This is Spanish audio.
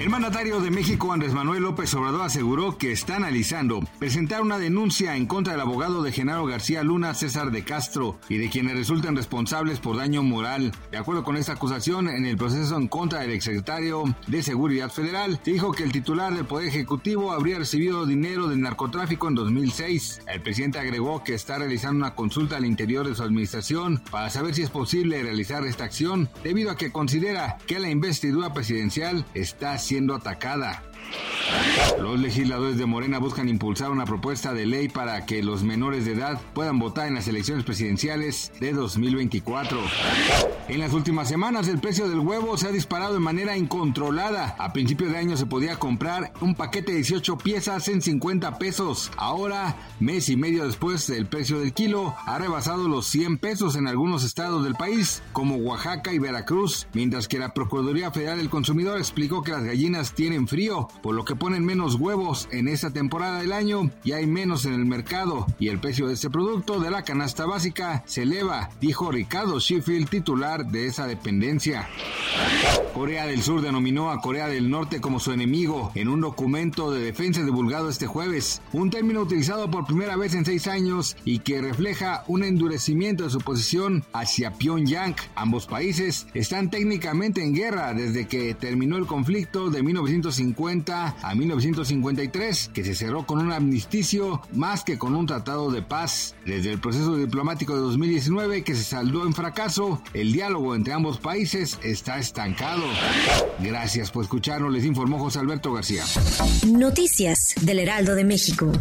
El mandatario de México, Andrés Manuel López Obrador, aseguró que está analizando presentar una denuncia en contra del abogado de Genaro García Luna, César de Castro, y de quienes resulten responsables por daño moral. De acuerdo con esta acusación, en el proceso en contra del exsecretario de Seguridad Federal, dijo que el titular del Poder Ejecutivo habría recibido dinero del narcotráfico en 2006. El presidente agregó que está realizando una consulta al interior de su administración para saber si es posible realizar esta acción, debido a que considera que la investidura presidencial está siendo atacada. Los legisladores de Morena buscan impulsar una propuesta de ley para que los menores de edad puedan votar en las elecciones presidenciales de 2024. En las últimas semanas el precio del huevo se ha disparado de manera incontrolada. A principio de año se podía comprar un paquete de 18 piezas en 50 pesos. Ahora, mes y medio después, el precio del kilo ha rebasado los 100 pesos en algunos estados del país, como Oaxaca y Veracruz, mientras que la Procuraduría Federal del Consumidor explicó que las gallinas tienen frío, por lo que ponen menos huevos en esta temporada del año y hay menos en el mercado y el precio de este producto de la canasta básica se eleva, dijo Ricardo Sheffield, titular de esa dependencia. Corea del Sur denominó a Corea del Norte como su enemigo en un documento de defensa divulgado este jueves, un término utilizado por primera vez en seis años y que refleja un endurecimiento de su posición hacia Pyongyang. Ambos países están técnicamente en guerra desde que terminó el conflicto de 1950 a 1953, que se cerró con un amnisticio más que con un tratado de paz. Desde el proceso diplomático de 2019 que se saldó en fracaso, el diálogo entre ambos países está estancado. Gracias por escucharnos, les informó José Alberto García. Noticias del Heraldo de México.